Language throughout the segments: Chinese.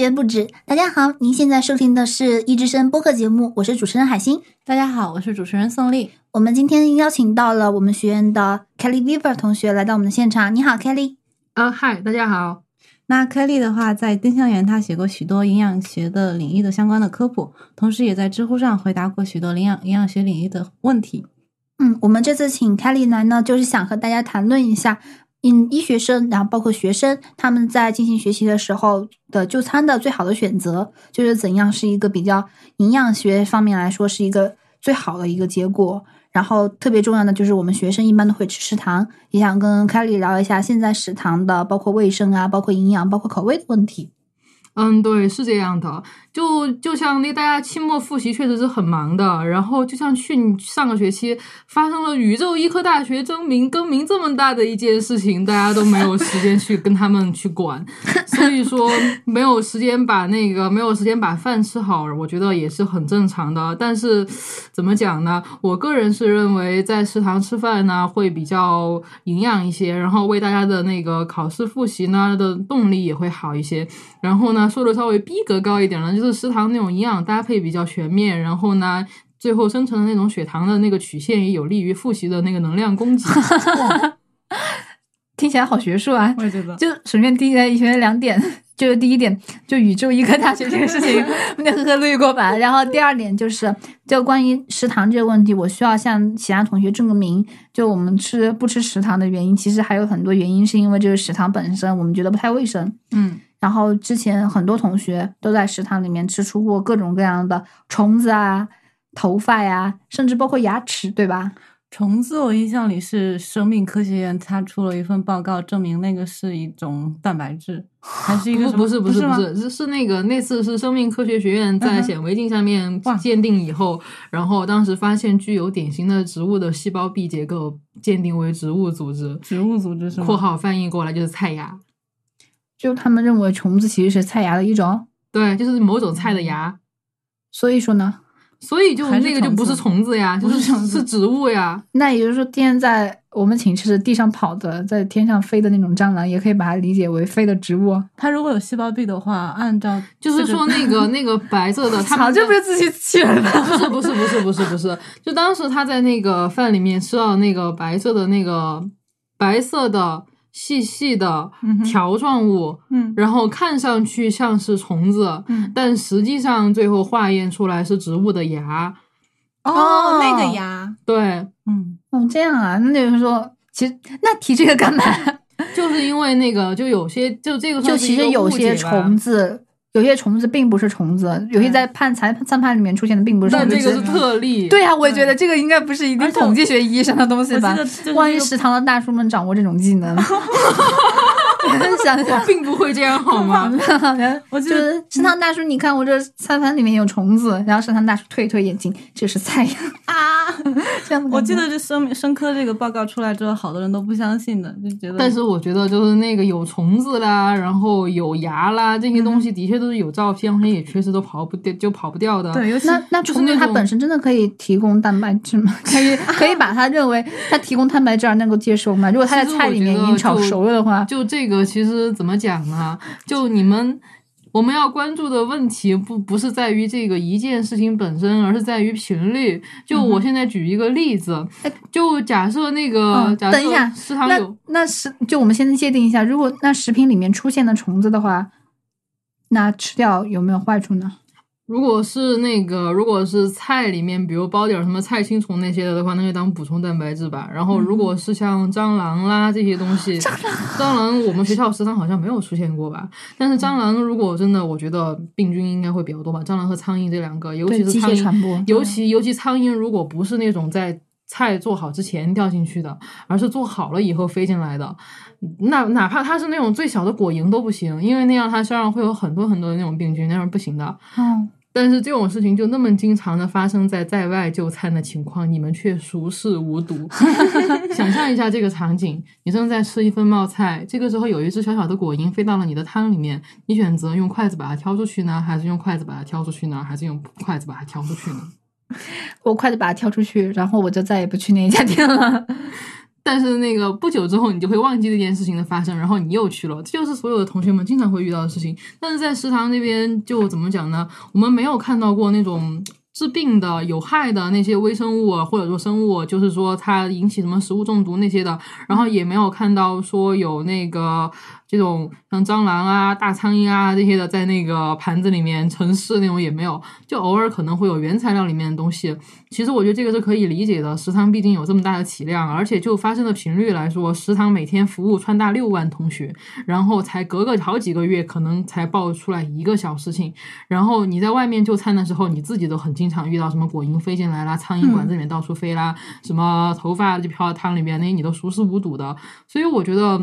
学不止。大家好，您现在收听的是一之声播客节目，我是主持人海星。大家好，我是主持人宋丽。我们今天邀请到了我们学院的 Kelly Weaver 同学来到我们的现场。你好，Kelly。啊，嗨，大家好。那 Kelly 的话，在丁香园，他写过许多营养学的领域的相关的科普，同时也在知乎上回答过许多营养营养学领域的问题。嗯，我们这次请 Kelly 来呢，就是想和大家谈论一下。嗯，医学生，然后包括学生，他们在进行学习的时候的就餐的最好的选择，就是怎样是一个比较营养学方面来说是一个最好的一个结果。然后特别重要的就是我们学生一般都会吃食堂，也想跟凯里聊一下现在食堂的包括卫生啊，包括营养，包括口味的问题。嗯，对，是这样的。就就像那大家期末复习确实是很忙的，然后就像去上个学期发生了宇宙医科大学征名更名这么大的一件事情，大家都没有时间去跟他们去管，所以说没有时间把那个没有时间把饭吃好，我觉得也是很正常的。但是怎么讲呢？我个人是认为在食堂吃饭呢会比较营养一些，然后为大家的那个考试复习呢的动力也会好一些。然后呢，说的稍微逼格高一点呢。就是食堂那种营养搭配比较全面，然后呢，最后生成的那种血糖的那个曲线也有利于复习的那个能量供给。听起来好学术啊！我也觉得。就首先第一个，学两点，就是第一点，就宇宙医科大学这个事情，我得呵呵略过吧。然后第二点就是，就关于食堂这个问题，我需要向其他同学证个名。就我们吃不吃食堂的原因，其实还有很多原因，是因为这个食堂本身我们觉得不太卫生。嗯。然后之前很多同学都在食堂里面吃出过各种各样的虫子啊、头发呀，甚至包括牙齿，对吧？虫子，我印象里是生命科学院他出了一份报告，证明那个是一种蛋白质，还是一个不是不是不是是是那个那次是生命科学学院在显微镜下面鉴定以后，然后当时发现具有典型的植物的细胞壁结构，鉴定为植物组织，植物组织是括号翻译过来就是菜芽。就他们认为虫子其实是菜芽的一种，对，就是某种菜的芽。所以说呢，所以就那个就不是虫子呀，就是是植物呀。那也就是说，天天在我们寝室地上跑的，在天上飞的那种蟑螂，也可以把它理解为飞的植物。它如果有细胞壁的话，按照就是说那个那个白色的，早就不是自欺欺人了。不是不是不是不是不是，就当时他在那个饭里面吃到那个白色的那个白色的。细细的条状物，嗯，然后看上去像是虫子，嗯，但实际上最后化验出来是植物的芽。哦，那个芽，对，嗯，哦，这样啊，那就是说，其实那提这个干嘛？就是因为那个，就有些就这个，就其实有些虫子。有些虫子并不是虫子，有些在判裁判判里面出现的并不是。但这个是特例。对呀，我也觉得这个应该不是一定统计学意义上的东西吧？万一食堂的大叔们掌握这种技能。想想并不会这样好吗？我就是食堂大叔，你看我这餐盘里面有虫子，然后食堂大叔推一推眼镜，这是菜呀啊！这样我记得这生生科这个报告出来之后，好多人都不相信的，就觉得。但是我觉得就是那个有虫子啦，然后有牙啦，这些东西的确都是有照片，而且也确实都跑不掉，就跑不掉的。对，那那虫子它本身真的可以提供蛋白质吗？可以可以把它认为它提供蛋白质而能够接受吗？如果它在菜里面已经炒熟了的话，就这个其实怎么讲呢？就你们我们要关注的问题不不是在于这个一件事情本身，而是在于频率。就我现在举一个例子，就假设那个，等一下，食堂有那食，就我们先界定一下，如果那食品里面出现的虫子的话，那吃掉有没有坏处呢？如果是那个，如果是菜里面，比如包点什么菜青虫那些的的话，那就当补充蛋白质吧。然后，如果是像蟑螂啦这些东西，蟑螂我们学校食堂好像没有出现过吧？但是蟑螂如果真的，我觉得病菌应该会比较多吧。蟑螂和苍蝇这两个，尤其是苍蝇，尤其尤其苍蝇，如果不是那种在菜做好之前掉进去的，而是做好了以后飞进来的，那哪怕它是那种最小的果蝇都不行，因为那样它身上会有很多很多的那种病菌，那样不行的。嗯。但是这种事情就那么经常的发生在在外就餐的情况，你们却熟视无睹。想象一下这个场景：你正在吃一份冒菜，这个时候有一只小小的果蝇飞到了你的汤里面，你选择用筷子把它挑出去呢，还是用筷子把它挑出去呢，还是用筷子把它挑出去呢？我筷子把它挑出去，然后我就再也不去那一家店了。但是那个不久之后，你就会忘记这件事情的发生，然后你又去了，这就是所有的同学们经常会遇到的事情。但是在食堂那边就怎么讲呢？我们没有看到过那种。治病的有害的那些微生物或者说生物，就是说它引起什么食物中毒那些的，然后也没有看到说有那个。这种像蟑螂啊、大苍蝇啊这些的，在那个盘子里面城市那种也没有，就偶尔可能会有原材料里面的东西。其实我觉得这个是可以理解的，食堂毕竟有这么大的体量，而且就发生的频率来说，食堂每天服务川大六万同学，然后才隔个好几个月可能才爆出来一个小事情。然后你在外面就餐的时候，你自己都很经常遇到什么果蝇飞进来啦，苍蝇馆子里面到处飞啦，什么头发就飘到汤里面，那些你都熟视无睹的。所以我觉得。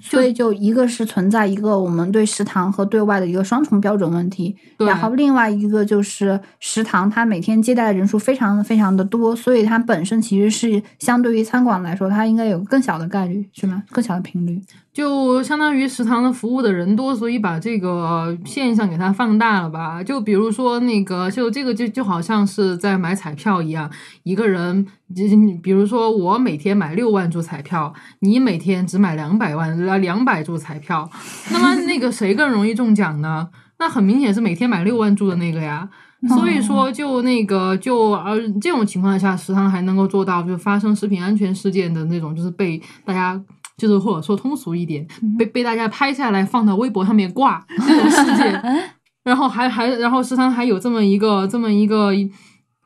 所以，就一个是存在一个我们对食堂和对外的一个双重标准问题，然后另外一个就是食堂它每天接待的人数非常非常的多，所以它本身其实是相对于餐馆来说，它应该有更小的概率，是吗？更小的频率。就相当于食堂的服务的人多，所以把这个现象给它放大了吧？就比如说那个，就这个就就好像是在买彩票一样，一个人，你比如说我每天买六万注彩票，你每天只买两百万两百注彩票，那么那个谁更容易中奖呢？那很明显是每天买六万注的那个呀。所以说，就那个就而这种情况下，食堂还能够做到就发生食品安全事件的那种，就是被大家。就是或者说通俗一点，被被大家拍下来放到微博上面挂 这种事件，然后还还然后时常还有这么一个这么一个。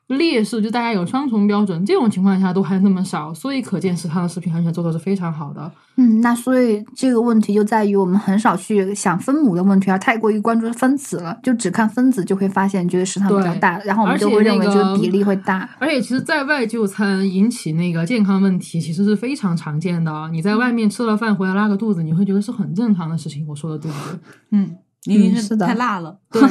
劣势就大家有双重标准，这种情况下都还那么少，所以可见食堂的食品安全做的是非常好的。嗯，那所以这个问题就在于我们很少去想分母的问题，而太过于关注分子了，就只看分子就会发现觉得食堂比较大，然后我们就会认为这个比例会大。而且其实在外就餐引起那个健康问题，其实是非常常见的。你在外面吃了饭回来拉个肚子，你会觉得是很正常的事情。我说的对不对？嗯。一定是太辣了，对，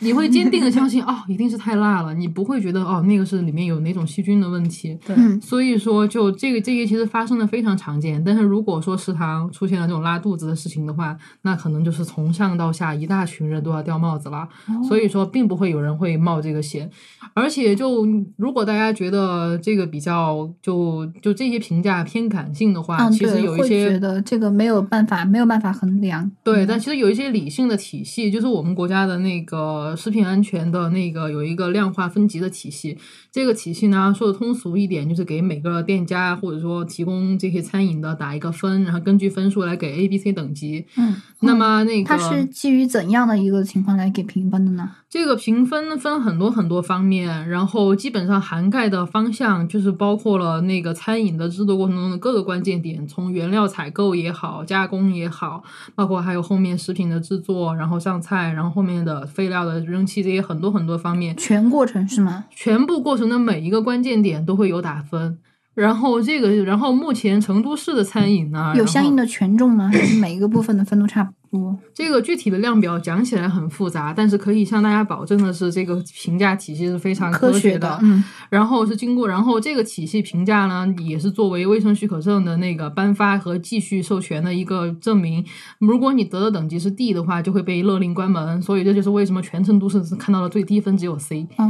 你会坚定的相信哦，一定是太辣了，你不会觉得哦，那个是里面有哪种细菌的问题。对，所以说就这个这些其实发生的非常常见，但是如果说食堂出现了这种拉肚子的事情的话，那可能就是从上到下一大群人都要掉帽子了。所以说，并不会有人会冒这个险，而且就如果大家觉得这个比较就就这些评价偏感性的话，其实有一些觉得这个没有办法没有办法衡量。对，但其实有一些理性的。体系就是我们国家的那个食品安全的那个有一个量化分级的体系。这个体系呢，说的通俗一点，就是给每个店家或者说提供这些餐饮的打一个分，然后根据分数来给 A、B、C 等级。嗯，那么那个它是基于怎样的一个情况来给评分的呢？这个评分分很多很多方面，然后基本上涵盖的方向就是包括了那个餐饮的制作过程中的各个关键点，从原料采购也好，加工也好，包括还有后面食品的制作。然后上菜，然后后面的废料的扔弃，这些很多很多方面，全过程是吗？全部过程的每一个关键点都会有打分。然后这个，然后目前成都市的餐饮呢，有相应的权重吗？还是每一个部分的分都差不多？这个具体的量表讲起来很复杂，但是可以向大家保证的是，这个评价体系是非常科学的。嗯，然后是经过，然后这个体系评价呢，也是作为卫生许可证的那个颁发和继续授权的一个证明。如果你得的等级是 D 的话，就会被勒令关门。所以这就是为什么全成都市是看到了最低分只有 C。哦，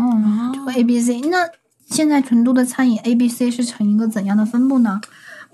就 A、B、C 那。现在成都的餐饮 A、B、C 是呈一个怎样的分布呢？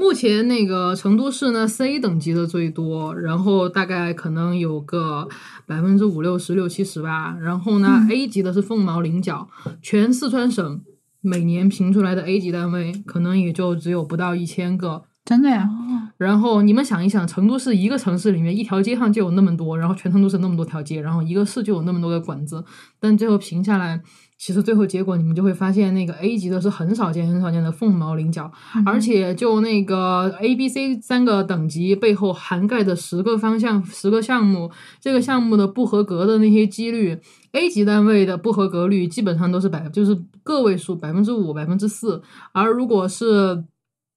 目前那个成都市呢，C 等级的最多，然后大概可能有个百分之五六十六七十吧。然后呢，A 级的是凤毛麟角，全四川省每年评出来的 A 级单位可能也就只有不到一千个。真的呀？然后你们想一想，成都市一个城市里面一条街上就有那么多，然后全成都市那么多条街，然后一个市就有那么多的馆子，但最后评下来。其实最后结果你们就会发现，那个 A 级的是很少见、很少见的凤毛麟角，而且就那个 A、B、C 三个等级背后涵盖的十个方向、十个项目，这个项目的不合格的那些几率，A 级单位的不合格率基本上都是百，就是个位数，百分之五、百分之四，而如果是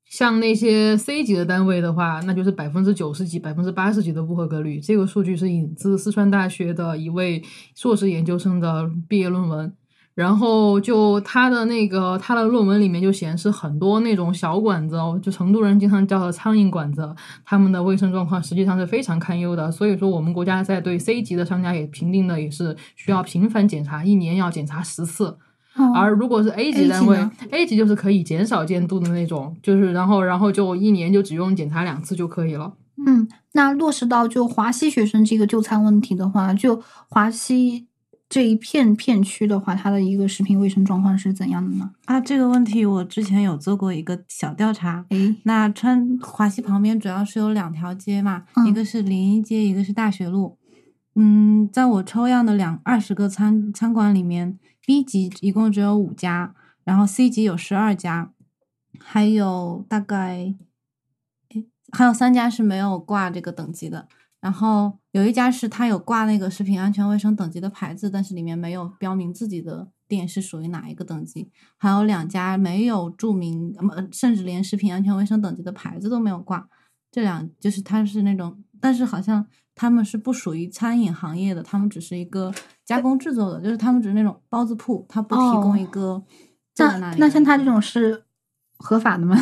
像那些 C 级的单位的话，那就是百分之九十几、百分之八十几的不合格率。这个数据是引自四川大学的一位硕士研究生的毕业论文。然后就他的那个他的论文里面就显示很多那种小馆子，就成都人经常叫的苍蝇馆子，他们的卫生状况实际上是非常堪忧的。所以说我们国家在对 C 级的商家也评定的也是需要频繁检查，一年要检查十次。哦而如果是 A 级单位呢，A 级就是可以减少监督的那种，就是然后然后就一年就只用检查两次就可以了。嗯，那落实到就华西学生这个就餐问题的话，就华西这一片片区的话，它的一个食品卫生状况是怎样的呢？啊，这个问题我之前有做过一个小调查。诶，那川华西旁边主要是有两条街嘛，嗯一个是临沂街，一个是大学路。嗯，在我抽样的两二十个餐餐馆里面，B 级一共只有五家，然后 C 级有十二家，还有大概，诶，还有三家是没有挂这个等级的。然后有一家是他有挂那个食品安全卫生等级的牌子，但是里面没有标明自己的店是属于哪一个等级。还有两家没有注明，呃，甚至连食品安全卫生等级的牌子都没有挂。这两就是他是那种，但是好像他们是不属于餐饮行业的，他们只是一个加工制作的，就是他们只是那种包子铺，他不提供哦一个那那像他这种是合法的吗？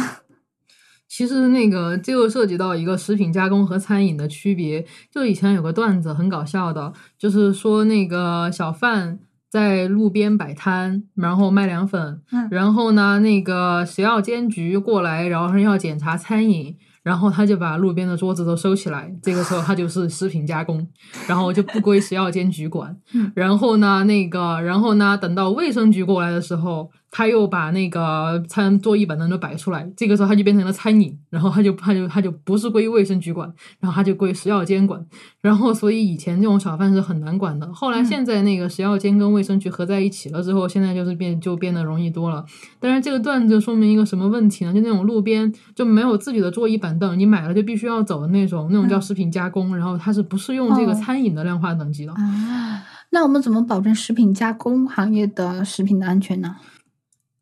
其实那个这又涉及到一个食品加工和餐饮的区别。就以前有个段子很搞笑的，就是说那个小贩在路边摆摊，然后卖凉粉，嗯然后呢，那个食药监局过来，然后要检查餐饮。然后他就把路边的桌子都收起来，这个时候他就是食品加工，然后就不归食药监局管。嗯然后呢，那个，然后呢，等到卫生局过来的时候，他又把那个餐桌椅板凳都摆出来，这个时候他就变成了餐饮，然后他就他就他就不是归卫生局管，然后他就归食药监管。然后所以以前这种小贩是很难管的，后来嗯现在那个食药监跟卫生局合在一起了之后，现在就是变就变得容易多了。但是这个段子说明一个什么问题呢？就那种路边就没有自己的桌椅板凳，你买了就必须要走的那种，那种叫食品加工，然后它是不适用这个哦餐饮的量化等级的。啊，那我们怎么保证食品加工行业的食品的安全呢？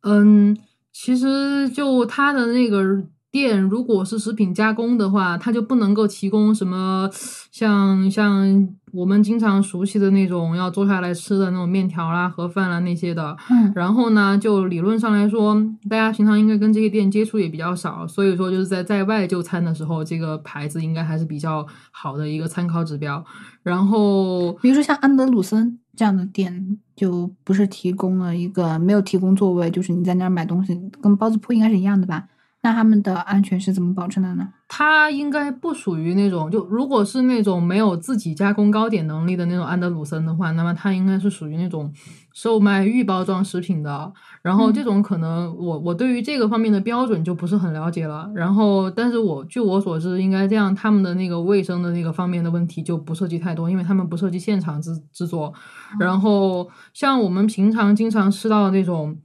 嗯，其实就它的那个店，如果是食品加工的话，它就不能够提供什么像像我们经常熟悉的那种要坐下来吃的那种面条啦、盒饭啦那些的。嗯然后呢，就理论上来说，大家平常应该跟这些店接触也比较少，所以说就是在在外就餐的时候，这个牌子应该还是比较好的一个参考指标。然后比如说像安德鲁森这样的店，就不是提供了一个没有提供座位，就是你在那儿买东西，跟包子铺应该是一样的吧？那他们的安全是怎么保证的呢？它应该不属于那种，就如果是那种没有自己加工糕点能力的那种安德鲁森的话，那么它应该是属于那种售卖预包装食品的。然后这种可能我我对于这个方面的标准就不是很了解了。然后，但是我据我所知，应该这样，他们的那个卫生的那个方面的问题就不涉及太多，因为他们不涉及现场制制作。然后像我们平常经常吃到的那种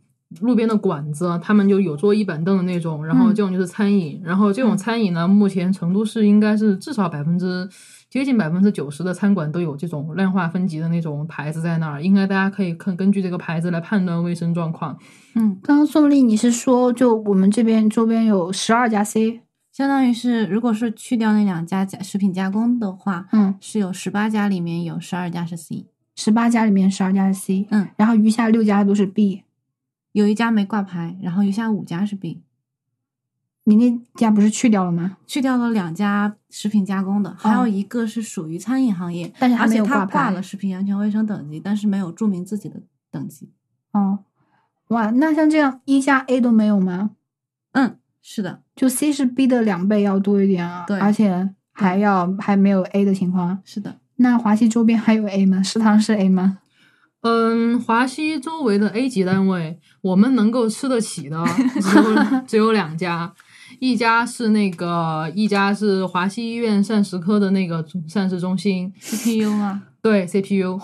路边的馆子，他们就有桌椅板凳的那种，然后嗯。这种就是餐饮。然后这种嗯。餐饮呢，目前成都市应该是至少百分之接近百分之九十的餐馆都有这种量化分级的那种牌子在那儿，应该大家可以看根据这个牌子来判断卫生状况。嗯，刚刚宋丽你是说，就我们这边周边有十二家 C，相当于是如果是去掉那两家加食品加工的话，嗯，是有十八家里面有十二家是 C，十八家里面十二家是 C，嗯，然后余下六家都是 B。有一家没挂牌，然后余下五家是 B，你那家不是去掉了吗？去掉了两家食品加工的，还有哦一个是属于餐饮行业，但是还而且他没有挂牌挂了食品安全卫生等级，但是没有注明自己的等级。哦，哇，那像这样一加 A 都没有吗？嗯，是的，就 C 是 B 的两倍要多一点啊，对而且还要还没有 A 的情况。是的，那华西周边还有 A 吗？食堂是 A 吗？嗯，华西周围的 A 级单位，我们能够吃得起的 只有只有两家，一家是那个，一家是华西医院膳食科的那个膳食中心，CPU 吗对 CPU。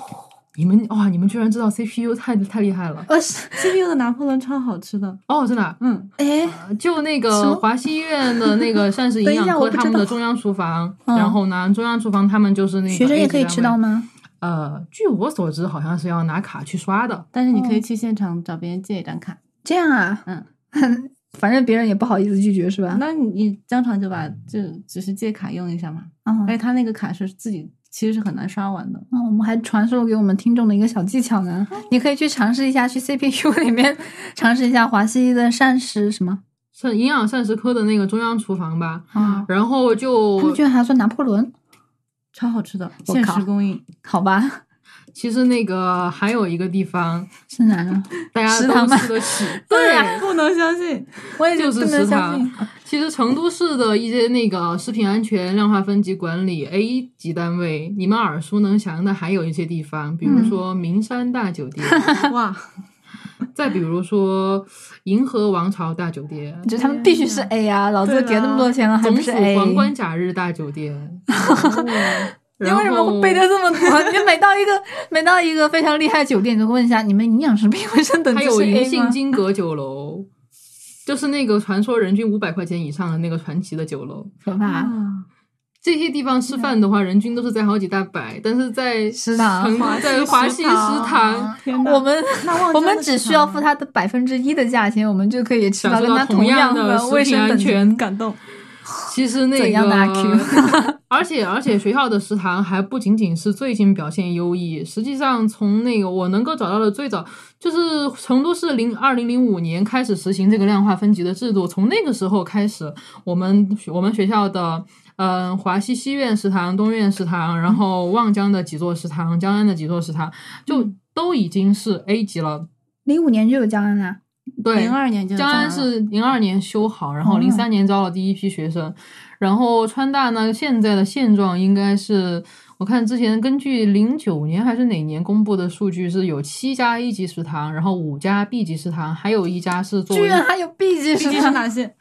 你们哇，你们居然知道 CPU 太太厉害了呃，是？CPU 的拿破仑超好吃的，哦！真的啊、嗯，哎，呃就那个华西医院的那个膳食营 养科，他们的中央厨房，嗯然后呢，中央厨房他们就是那个学生也可以吃到吗？呃，据我所知，好像是要拿卡去刷的。但是你可以哦去现场找别人借一张卡，这样啊，嗯，反正别人也不好意思拒绝是吧？那你你当场就把就只是借卡用一下嘛，嗯而且他那个卡是自己其实是很难刷完的。嗯，我们还传授给我们听众的一个小技巧呢，你可以去尝试一下，去 CPU 里面尝试一下华西的膳食什么是营养膳食科的那个中央厨房吧，啊？然后就他们居然还算拿破仑，超好吃的，我靠限时供应。好吧？其实那个还有一个地方，是哪呢？大家都吃得起。对，不能相信。我也就是食堂。其实成都市的一些那个食品安全量化分级管理 A 级单位，你们耳熟能详的还有一些地方，比如说名山大酒店，哇，再比如说银河王朝大酒店。就他们必须是 A 啊，老子给那么多钱了，还不是总府 A？皇冠假日大酒店，你为什么会背的这么多？你每到一个每到一个非常厉害的酒店，就会问一下你们营养食品卫生等级是还有银杏？金阁酒楼，就是那个传说人均五百块钱以上的那个传奇的酒楼。可怕！啊这些地方吃饭的话，人均都是在好几大百，但是在食堂在华西食堂，我们我们只需要付它的百分之一的价钱，我们就可以吃到跟他享受到同样样的食品卫生。安全感动。其实那个 而且而且学校的食堂还不仅仅是最近表现优异，实际上从那个我能够找到的最早就是成都市零二零零五年开始实行这个量化分级的制度，从那个时候开始，我们我们学校的。嗯，华西西苑食堂、东苑食堂，然后望江的几座食堂、江安的几座食堂，就都已经是 A 级了。零五年就有江安啦。对，零二年就江安是零二年修好，然后零三年招了第一批学生。然后川大呢，现在的现状应该是，我看之前根据零九年还是哪年公布的数据，是有七家一级食堂，然后五家 B 级食堂，还有一家是作为居然还有 B 级食堂，哪些？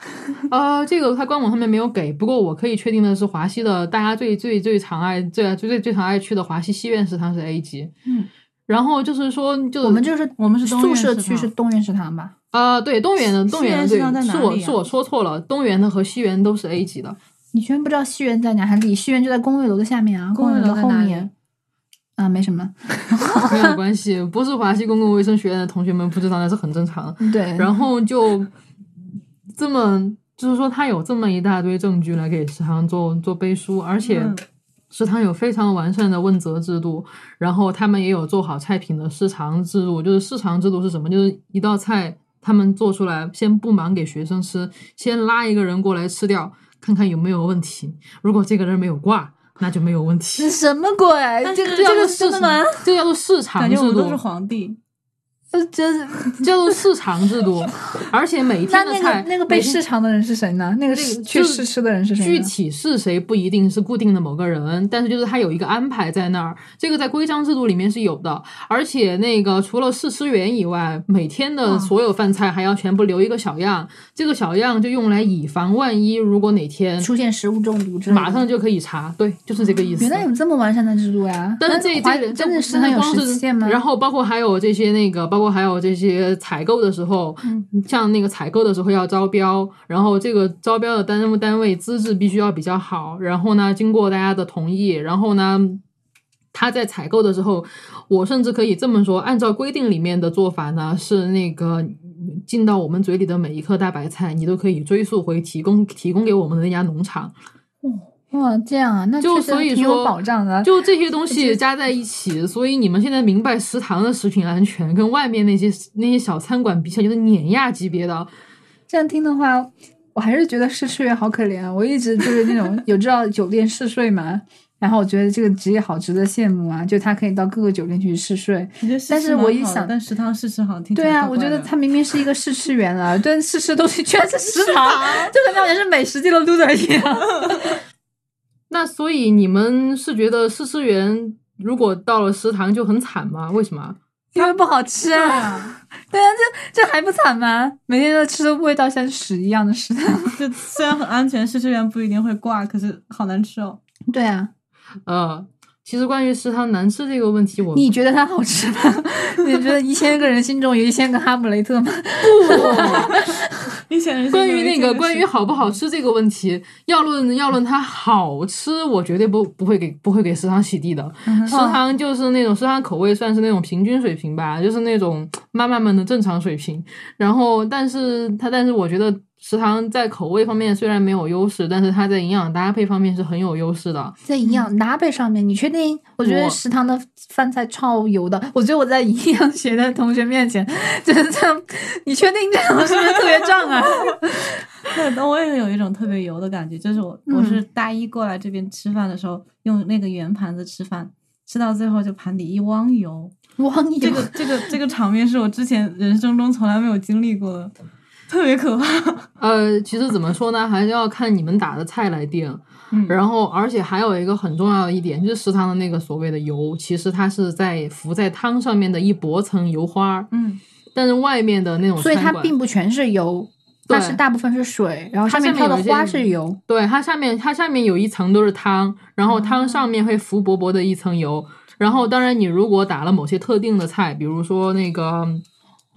呃，这个它官网上面没有给，不过我可以确定的是，华西的大家最最最常爱最最最最常爱去的华西西苑食堂是 A 级。嗯，然后就是说，就我们就是我们是宿舍区是东园食堂吧？啊、对，东园的东园食堂在哪里啊是我是我说错了，东园的和西园都是 A 级的。你居然不知道西园在哪？还离西园就在公寓楼的下面啊，工卫卫楼后面。啊，没什么。没有关系，不是华西公共卫生学院的同学们不知道那是很正常的。对，然后就这么，就是说他有这么一大堆证据来给食堂做做背书，而且嗯食堂有非常完善的问责制度，然后他们也有做好菜品的试尝制度。就是试尝制度是什么？就是一道菜他们做出来，先不忙给学生吃，先拉一个人过来吃掉，看看有没有问题。如果这个人没有挂，那就没有问题这。什么鬼？这个这个市场真的吗？，这叫做市场制度感觉我们都是。皇帝。这这叫做市场制度，而且每那那天的菜个那个被每天市场的人是谁呢？那个去就是试吃的人是谁？具体是谁不一定是固定的某个人，但是就是他有一个安排在那儿，这个在规章制度里面是有的。而且那个除了试吃员以外，每天的所有饭菜还要全部留一个小样，这个小样就用来以防万一，如果哪天出现食物中毒之类，马上就可以查。对，就是这个意思。原来有这么完善的制度呀！但是这那华这真的这食堂有实践吗？然后包括还有这些那个，包括还有这些采购的时候，嗯像那个采购的时候要招标，然后这个招标的单位单位资质必须要比较好，然后呢，经过大家的同意，然后呢。他在采购的时候，我甚至可以这么说，按照规定里面的做法呢，是那个进到我们嘴里的每一颗大白菜，你都可以追溯回提供提供给我们的那家农场。哇，这样啊，那就所以说保障的。就这些东西加在一起，所以你们现在明白食堂的食品安全跟外面那些那些小餐馆比起来，就是碾压级别的。这样听的话，我还是觉得试吃员好可怜啊！我一直就是那种有知道酒店试睡嘛，然后我觉得这个职业好值得羡慕啊，就他可以到各个酒店去试睡。我觉得但是我一想但食堂试吃好像听对啊，我觉得他明明是一个试吃员啊，但试吃东西居然是食堂，就跟好像是美食界的 loser 一样。那所以你们是觉得试吃员如果到了食堂就很惨吗？为什么？因为不好吃啊！对啊，这这还不惨吗？每天都吃的味道像屎一样的食堂。就虽然很安全，试吃员不一定会挂，可是好难吃哦。对啊，呃，其实关于食堂难吃这个问题，我你觉得它好吃吗？你觉得一千个人心中有一千个哈姆雷特吗？以关于那个关于好不好吃这个问题，要论要论它好吃，我绝对不不会给不会给食堂洗地的。食堂就是那种食堂口味算是那种平均水平吧，就是那种妈妈们的正常水平。然后，但是它但是我觉得食堂在口味方面虽然没有优势，但是它在营养搭配方面是很有优势的。在营养搭配上面，你确定？我觉得食堂的饭菜超油的。我觉得我在营养学的同学面前，就是这样。你确定这样是不是特别胀啊？对，我也有一种特别油的感觉，就是我、嗯我是大一过来这边吃饭的时候，用那个圆盘子吃饭，吃到最后就盘底一汪油。汪油这个这个这个场面是我之前人生中从来没有经历过的，特别可怕。呃，其实怎么说呢，还是要看你们打的菜来定。嗯然后，而且还有一个很重要的一点，就是食堂的那个所谓的油，其实它是在浮在汤上面的一薄层油花儿，嗯，但是外面的那种所以它并不全是油，对它是大部分是水，然后它上面飘的花是油。对，它下面它下面有一层都是汤，然后汤上面会浮薄薄的一层油。然后，当然你如果打了某些特定的菜，比如说那个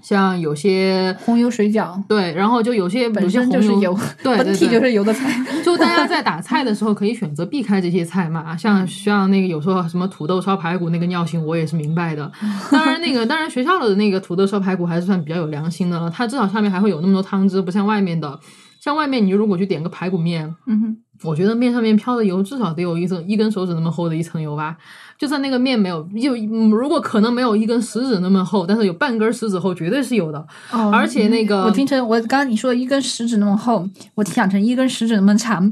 像有些红油水饺对，然后就有些本身就是油，对本体就是油的菜。就大家在打菜的时候可以选择避开这些菜嘛，像像那个有时候什么土豆烧排骨那个尿性我也是明白的。当然那个当然学校的那个土豆烧排骨还是算比较有良心的了，它至少上面还会有那么多汤汁，不像外面的。像外面你如果去点个排骨面，嗯哼，我觉得面上面飘的油至少得有一层一根手指那么厚的一层油吧。就算那个面没有，就嗯如果可能没有一根食指那么厚，但是有半根食指厚，绝对是有的。哦而且那个我听成我刚刚你说一根食指那么厚，我想成一根食指那么长，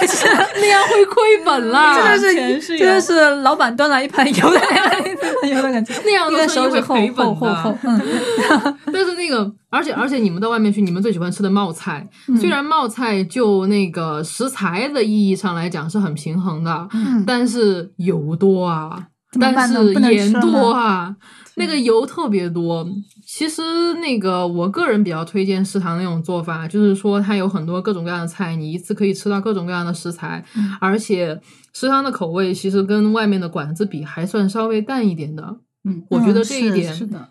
那样会亏本啦，真的是真的是老板端来一盘油的那个油的感觉，那样一根都是厚厚厚厚，嗯，但是那个，而且而且你们到外面去，你们最喜欢吃的冒菜，虽然冒菜就那个食材的意义上来讲是很平衡的，嗯。但是油多啊，但是盐多啊，那个油特别多。其实那个我个人比较推荐食堂那种做法，就是说它有很多各种各样的菜，你一次可以吃到各种各样的食材，嗯而且食堂的口味其实跟外面的馆子比还算稍微淡一点的。嗯，我觉得这一点是的，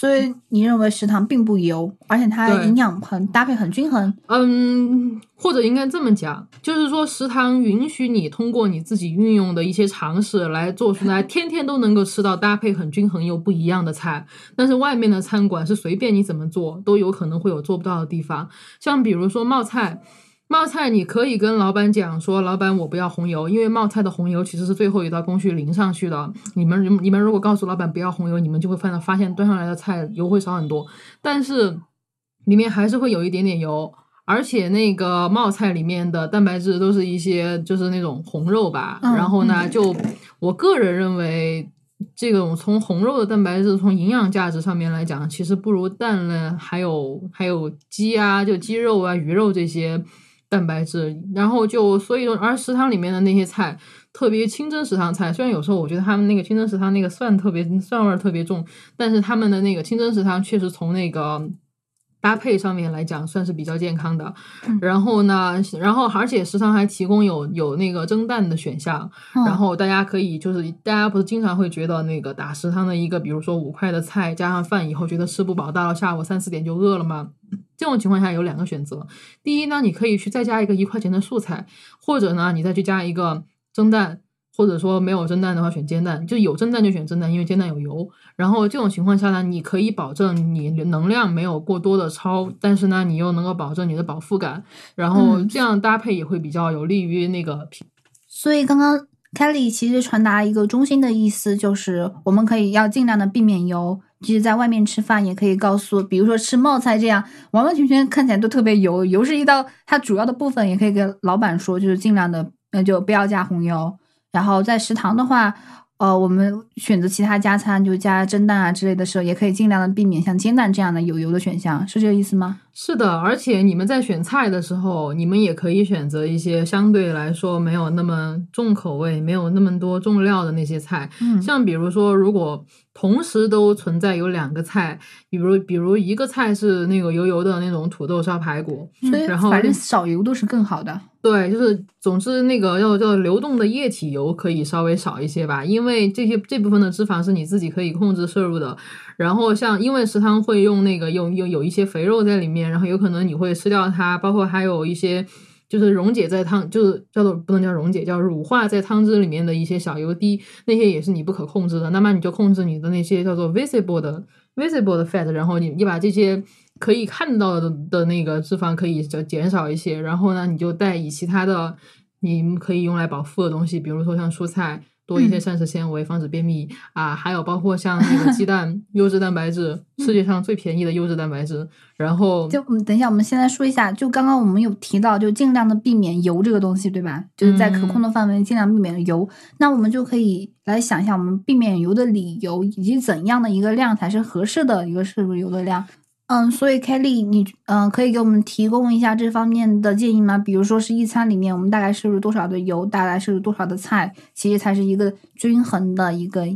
所以你认为食堂并不油，而且它对营养很搭配很均衡，嗯，或者应该这么讲，就是说食堂允许你通过你自己运用的一些常识来做出来，天天都能够吃到搭配很均衡又不一样的菜。但是外面的餐馆是随便你怎么做，都有可能会有做不到的地方。像比如说冒菜。冒菜你可以跟老板讲说，老板我不要红油，因为冒菜的红油其实是最后一道工序淋上去的。你们你们如果告诉老板不要红油，你们就会发现发现端上来的菜油会少很多。但是里面还是会有一点点油，而且那个冒菜里面的蛋白质都是一些就是那种红肉吧。嗯然后呢，就我个人认为。这种从红肉的蛋白质，从营养价值上面来讲，其实不如蛋呢，还有还有鸡啊，就鸡肉啊、鱼肉这些蛋白质。然后就所以说，而食堂里面的那些菜，特别清真食堂菜，虽然有时候我觉得他们那个清真食堂那个蒜特别蒜味儿特别重，但是他们的那个清真食堂确实从那个搭配上面来讲算是比较健康的。嗯然后呢，然后而且食堂还提供有有那个蒸蛋的选项，嗯然后大家可以就是大家不是经常会觉得那个打食堂的一个，比如说五块的菜加上饭以后觉得吃不饱，到了下午三四点就饿了吗？这种情况下有两个选择，第一呢，你可以去再加一个一块钱的素菜，或者呢，你再去加一个蒸蛋。或者说没有蒸蛋的话，选煎蛋，就有蒸蛋就选蒸蛋，因为煎蛋有油。然后这种情况下呢，你可以保证你能量没有过多的超，但是呢，你又能够保证你的饱腹感。然后嗯这样搭配也会比较有利于那个平所以刚刚 Kelly 其实传达一个中心的意思，就是我们可以要尽量的避免油。即使在外面吃饭，也可以告诉，比如说吃冒菜这样，完完全全看起来都特别油，油是一道它主要的部分，也可以跟老板说，就是尽量的，那就不要加红油。然后在食堂的话，呃，我们选择其他加餐，就加蒸蛋啊之类的时候，也可以尽量的避免像煎蛋这样的有油的选项，是这个意思吗？是的，而且你们在选菜的时候，你们也可以选择一些相对来说没有那么重口味、没有那么多重料的那些菜。嗯像比如说，如果同时都存在有两个菜，比如比如一个菜是那个油油的那种土豆烧排骨，所以然后反正少油都是更好的。对，就是总之那个要叫流动的液体油可以稍微少一些吧，因为这些这部分的脂肪是你自己可以控制摄入的。然后像因为食堂会用那个有有有一些肥肉在里面，然后有可能你会吃掉它，包括还有一些就是溶解在汤，就是叫做不能叫溶解，叫乳化在汤汁里面的一些小油滴，那些也是你不可控制的。那么你就控制你的那些叫做 visible 的 visible 的 fat，然后你你把这些可以看到的的那个脂肪可以就减少一些，然后呢，你就带以其他的你可以用来饱腹的东西，比如说像蔬菜多一些膳食纤维，防止便秘啊，还有包括像那个鸡蛋，优质蛋白质，世界上最便宜的优质蛋白质。然后就嗯，等一下，我们现在说一下，就刚刚我们有提到，就尽量的避免油这个东西，对吧？就是在可控的范围尽量避免油。那我们就可以来想一下，我们避免油的理由，以及怎样的一个量才是合适的一个摄入油的量。嗯，所以 Kelly，你嗯可以给我们提供一下这方面的建议吗？比如说是一餐里面我们大概摄入多少的油，大概摄入多少的菜，其实才是一个均衡的一个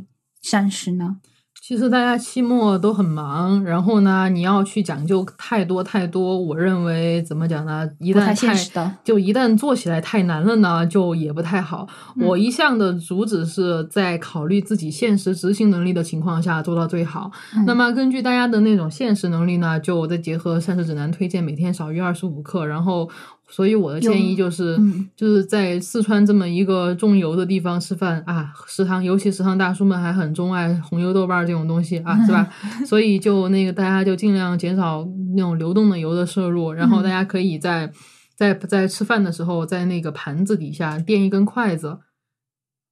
膳食呢？其实大家期末都很忙，然后呢，你要去讲究太多太多，我认为怎么讲呢？一旦太就一旦做起来太难了呢，就也不太好。我一向的主旨是在考虑自己现实执行能力的情况下做到最好。那么根据大家的那种现实能力呢，就我再结合膳食指南推荐每天少于二十五克，然后。所以我的建议就是，就是在四川这么一个重油的地方吃饭啊，食堂尤其食堂大叔们还很钟爱红油豆瓣这种东西啊，是吧？所以就那个大家就尽量减少那种流动的油的摄入，然后大家可以在在在吃饭的时候，在那个盘子底下垫一根筷子。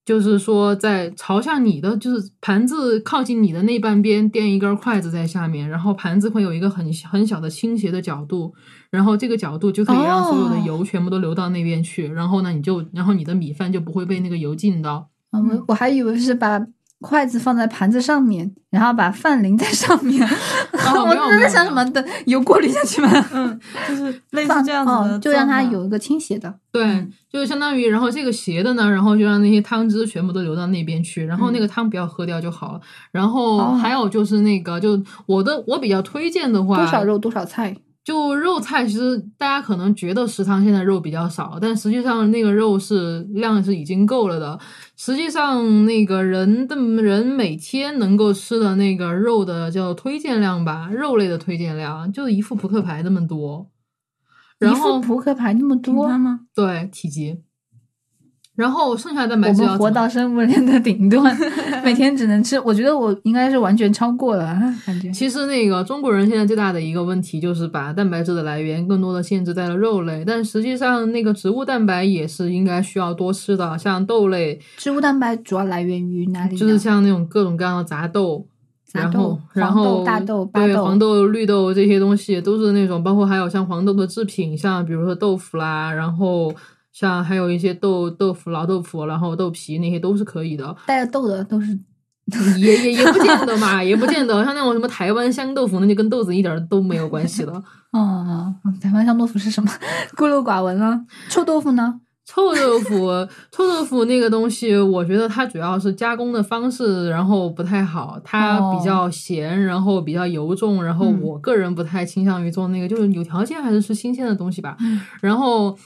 就是说，在朝向你的，就是盘子靠近你的那半边垫一根筷子在下面，然后盘子会有一个很很小的倾斜的角度，然后这个角度就可以让所有的油全部都流到那边去，然后呢，你就然后你的米饭就不会被那个油浸到。我我还以为是把。筷子放在盘子上面，然后把饭淋在上面。我在想什么的油过滤下去吗？嗯，就是类似这样子，就让它有一个倾斜的。对，就相当于，然后这个斜的呢，然后就让那些汤汁全部都流到那边去，然后那个汤不要喝掉就好了。然后还有就是那个，就我的我比较推荐的话，多少肉多少菜。就肉菜，其实大家可能觉得食堂现在肉比较少，但实际上那个肉是量是已经够了的。实际上，那个人的人每天能够吃的那个肉的叫推荐量吧，肉类的推荐量就是一副扑克牌那么多。一副扑克牌那么多吗？对，体积。然后剩下的蛋白质，我们活到生物链的顶端，每天只能吃。我觉得我应该是完全超过了，感觉。其实那个中国人现在最大的一个问题就是把蛋白质的来源更多的限制在了肉类，但实际上那个植物蛋白也是应该需要多吃的，像豆类。植物蛋白主要来源于哪里？就是像那种各种各样的杂豆，然后然后大豆、对黄豆、绿豆这些东西都是那种，包括还有像黄豆的制品，像比如说豆腐啦，然后。像还有一些豆豆腐、老豆腐，然后豆皮那些都是可以的。带着豆的都是，也也也不见得嘛，也不见得。像那种什么台湾香豆腐，那就跟豆子一点都没有关系了。哦，台湾香豆腐是什么？孤陋寡闻了。臭豆腐呢？臭豆腐，臭豆腐那个东西，我觉得它主要是加工的方式，然后不太好。它比较咸，然后比较油重，然后我个人不太倾向于做那个。就是有条件还是吃新鲜的东西吧。然后。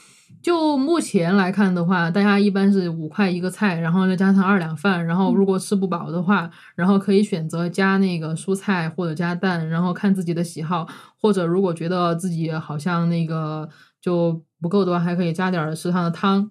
就目前来看的话，大家一般是五块一个菜，然后再加上二两饭。然后如果吃不饱的话，然后可以选择加那个蔬菜或者加蛋，然后看自己的喜好。或者如果觉得自己好像那个就不够的话，还可以加点食堂的汤。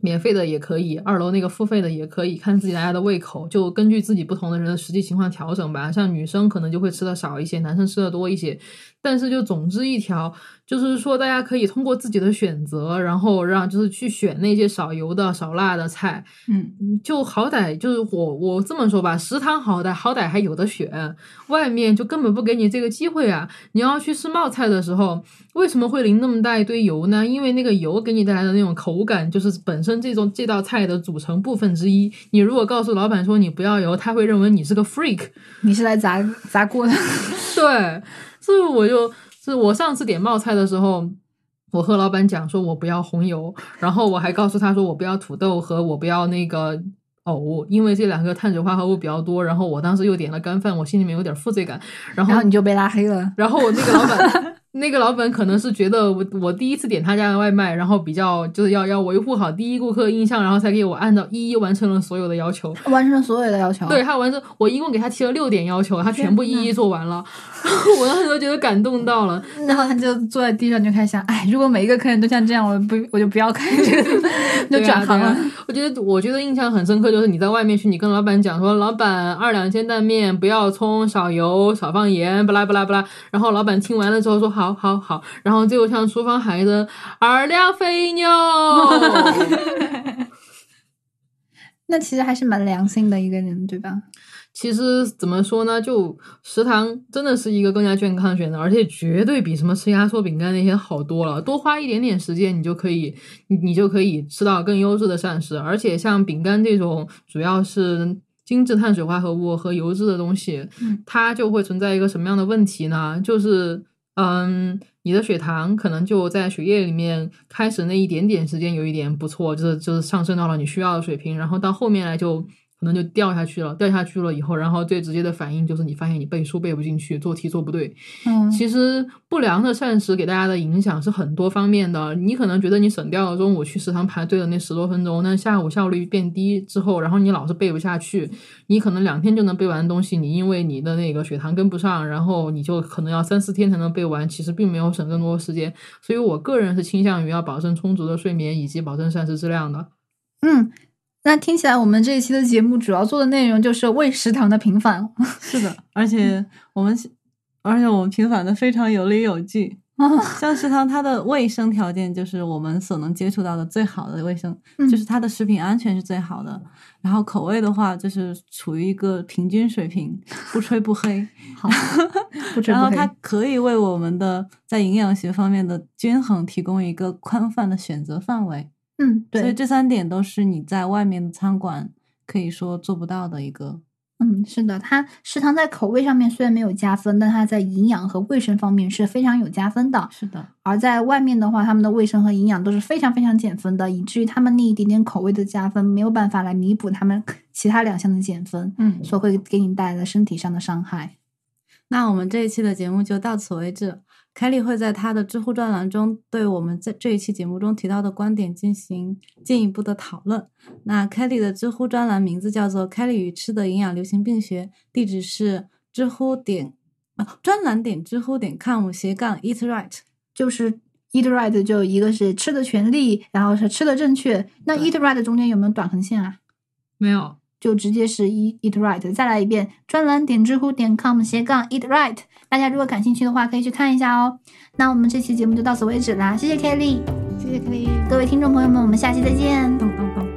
免费的也可以，二楼那个付费的也可以，看自己大家的胃口，就根据自己不同的人的实际情况调整吧。像女生可能就会吃的少一些，男生吃的多一些。但是就总之一条，就是说大家可以通过自己的选择，然后让就是去选那些少油的、少辣的菜。嗯，就好歹就是我我这么说吧，食堂好歹好歹还有的选，外面就根本不给你这个机会啊！你要去吃冒菜的时候，为什么会淋那么大一堆油呢？因为那个油给你带来的那种口感，就是本身这种这道菜的组成部分之一。你如果告诉老板说你不要油，他会认为你是个 freak，你是来砸砸锅的。对。所以，我就是我上次点冒菜的时候，我和老板讲说，我不要红油，然后我还告诉他说，我不要土豆和我不要那个藕，因为这两个碳水化合物比较多。然后我当时又点了干饭，我心里面有点负罪感。然后你就被拉黑了。然后我那个老板。那个老板可能是觉得我我第一次点他家的外卖，然后比较就是要要维护好第一顾客印象，然后才给我按照一一完成了所有的要求，完成了所有的要求。对他完成，我一共给他提了六点要求，他全部一一做完了，我当时都觉得感动到了。然后他就坐在地上就开始想，哎，如果每一个客人都像这样，我不我就不要开这个，就转行了。我觉得我觉得印象很深刻，就是你在外面去，你跟老板讲说，老板二两煎蛋面，不要葱，少油，少放盐，巴拉巴拉巴拉。然后老板听完了之后说，好好好。然后最后像厨房孩子二两肥牛，那其实还是蛮良心的一个人，对吧？其实怎么说呢，就食堂真的是一个更加健康的选择，而且绝对比什么吃压缩饼干那些好多了。多花一点点时间，你就可以，你你就可以吃到更优质的膳食。而且像饼干这种主要是精致碳水化合物和油脂的东西，嗯它就会存在一个什么样的问题呢？就是嗯，你的血糖可能就在血液里面开始那一点点时间有一点不错，就是就是上升到了你需要的水平，然后到后面来就可能就掉下去了。掉下去了以后，然后最直接的反应就是你发现你背书背不进去，做题做不对。嗯，其实不良的膳食给大家的影响是很多方面的。你可能觉得你省掉了中午去食堂排队的那十多分钟，那下午效率变低之后，然后你老是背不下去，你可能两天就能背完的东西，你因为你的那个血糖跟不上，然后你就可能要三四天才能背完，其实并没有省更多的时间。所以我个人是倾向于要保证充足的睡眠以及保证膳食质量的。嗯，那听起来我们这一期的节目主要做的内容就是为食堂的平反。是的，而且我们，而且我们平反的非常有理有据。像食堂，它的卫生条件就是我们所能接触到的最好的卫生，嗯就是它的食品安全是最好的。然后口味的话，就是处于一个平均水平，不吹不黑。好，不吹不黑然后它可以为我们的在营养学方面的均衡提供一个宽泛的选择范围。嗯，对，所以这三点都是你在外面的餐馆可以说做不到的一个。嗯，是的，它食堂在口味上面虽然没有加分，但它在营养和卫生方面是非常有加分的。是的，而在外面的话，他们的卫生和营养都是非常非常减分的，以至于他们那一点点口味的加分没有办法来弥补他们 其他两项的减分，嗯，所会给你带来的身体上的伤害。那我们这一期的节目就到此为止。凯里会在她的知乎专栏中对我们在这一期节目中提到的观点进行进一步的讨论。那凯里的知乎专栏名字叫做“凯里与吃的营养流行病学”，地址是知乎点啊专栏点知乎点 com 斜杠 eat right。就是 eat right，就一个是吃的权利，然后是吃的正确。那 eat right 中间有没有短横线啊？没有，就直接是 eat eat right。再来一遍，专栏点知乎点 com 斜杠 eat right。大家如果感兴趣的话，可以去看一下哦。那我们这期节目就到此为止啦，谢谢 Kelly，谢谢凯里，各位听众朋友们，我们下期再见。